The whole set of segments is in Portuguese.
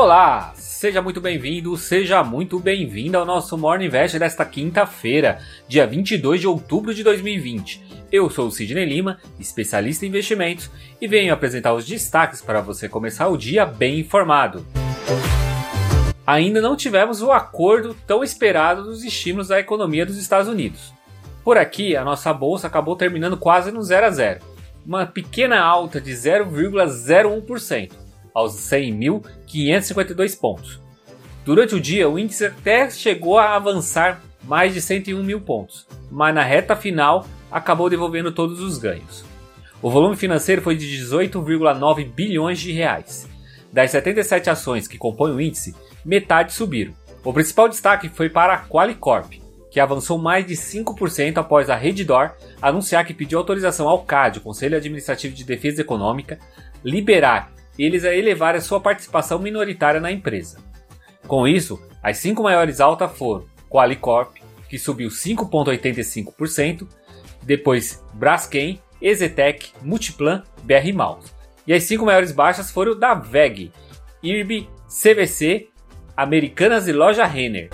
Olá, seja muito bem-vindo, seja muito bem-vinda ao nosso Morning Invest desta quinta-feira, dia 22 de outubro de 2020. Eu sou o Sidney Lima, especialista em investimentos, e venho apresentar os destaques para você começar o dia bem informado. Ainda não tivemos o acordo tão esperado dos estímulos da economia dos Estados Unidos. Por aqui, a nossa bolsa acabou terminando quase no 0 a 0, uma pequena alta de 0,01% aos 100.552 pontos. Durante o dia, o índice até chegou a avançar mais de 101 mil pontos, mas na reta final acabou devolvendo todos os ganhos. O volume financeiro foi de 18,9 bilhões de reais. Das 77 ações que compõem o índice, metade subiram. O principal destaque foi para a Qualicorp, que avançou mais de 5% após a Redditor anunciar que pediu autorização ao CAD, o Conselho Administrativo de Defesa Econômica, liberar eles a elevar a sua participação minoritária na empresa. Com isso, as cinco maiores altas foram Qualicorp, que subiu 5,85%, depois Braskem, Ezetec, Multiplan, BR Malls. E as cinco maiores baixas foram da VEG, IRB, CVC, Americanas e Loja Renner.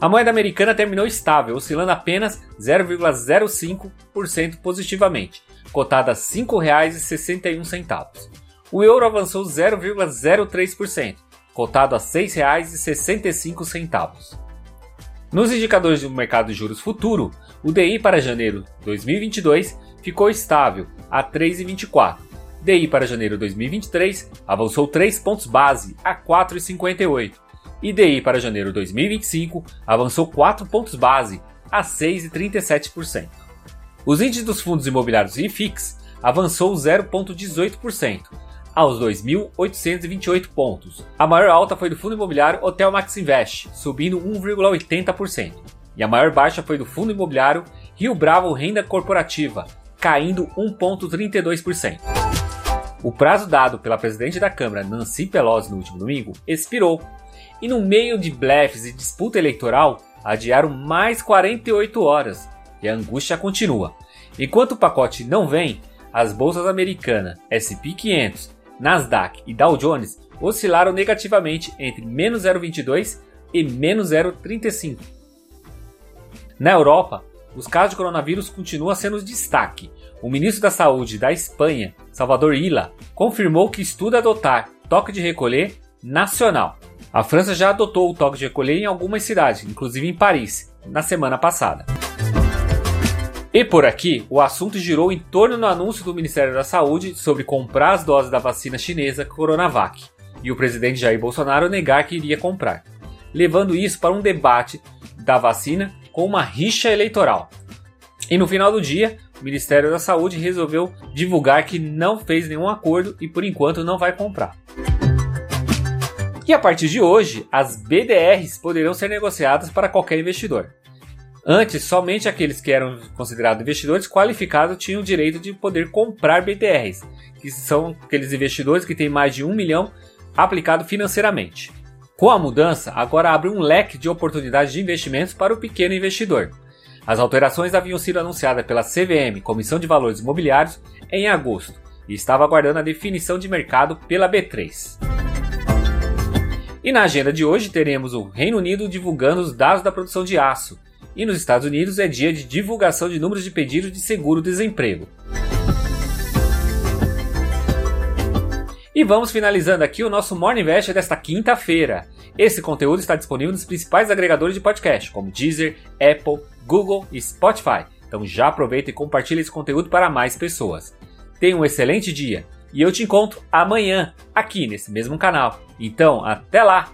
A moeda americana terminou estável, oscilando apenas 0,05% positivamente, cotada a R$ 5,61. O euro avançou 0,03%, cotado a R$ 6,65. Nos indicadores do mercado de juros futuro, o DI para janeiro 2022 ficou estável a 3,24. DI para janeiro 2023 avançou 3 pontos base a 4,58 e DI para janeiro 2025 avançou 4 pontos base a 6,37%. Os índices dos fundos imobiliários IFIX avançou 0,18% aos 2.828 pontos. A maior alta foi do fundo imobiliário Hotel Max Invest, subindo 1,80%. E a maior baixa foi do fundo imobiliário Rio Bravo Renda Corporativa, caindo 1,32%. O prazo dado pela presidente da Câmara, Nancy Pelosi, no último domingo, expirou e no meio de blefs e disputa eleitoral, adiaram mais 48 horas e a angústia continua. Enquanto o pacote não vem, as bolsas americanas SP 500, Nasdaq e Dow Jones oscilaram negativamente entre menos 0,22 e menos 0,35. Na Europa, os casos de coronavírus continuam sendo destaque. O ministro da Saúde da Espanha, Salvador Illa, confirmou que estuda adotar toque de recolher nacional. A França já adotou o toque de recolher em algumas cidades, inclusive em Paris, na semana passada. E por aqui, o assunto girou em torno do anúncio do Ministério da Saúde sobre comprar as doses da vacina chinesa Coronavac e o presidente Jair Bolsonaro negar que iria comprar, levando isso para um debate da vacina com uma rixa eleitoral. E no final do dia, o Ministério da Saúde resolveu divulgar que não fez nenhum acordo e por enquanto não vai comprar. E a partir de hoje, as BDRs poderão ser negociadas para qualquer investidor. Antes, somente aqueles que eram considerados investidores qualificados tinham o direito de poder comprar BDRs, que são aqueles investidores que têm mais de um milhão aplicado financeiramente. Com a mudança, agora abre um leque de oportunidades de investimentos para o pequeno investidor. As alterações haviam sido anunciadas pela CVM, Comissão de Valores Imobiliários, em agosto e estava aguardando a definição de mercado pela B3. E na agenda de hoje teremos o Reino Unido divulgando os dados da produção de aço, e nos Estados Unidos é dia de divulgação de números de pedidos de seguro-desemprego. E vamos finalizando aqui o nosso Morning Invest desta quinta-feira. Esse conteúdo está disponível nos principais agregadores de podcast, como Deezer, Apple, Google e Spotify. Então já aproveita e compartilha esse conteúdo para mais pessoas. Tenha um excelente dia e eu te encontro amanhã aqui nesse mesmo canal. Então, até lá!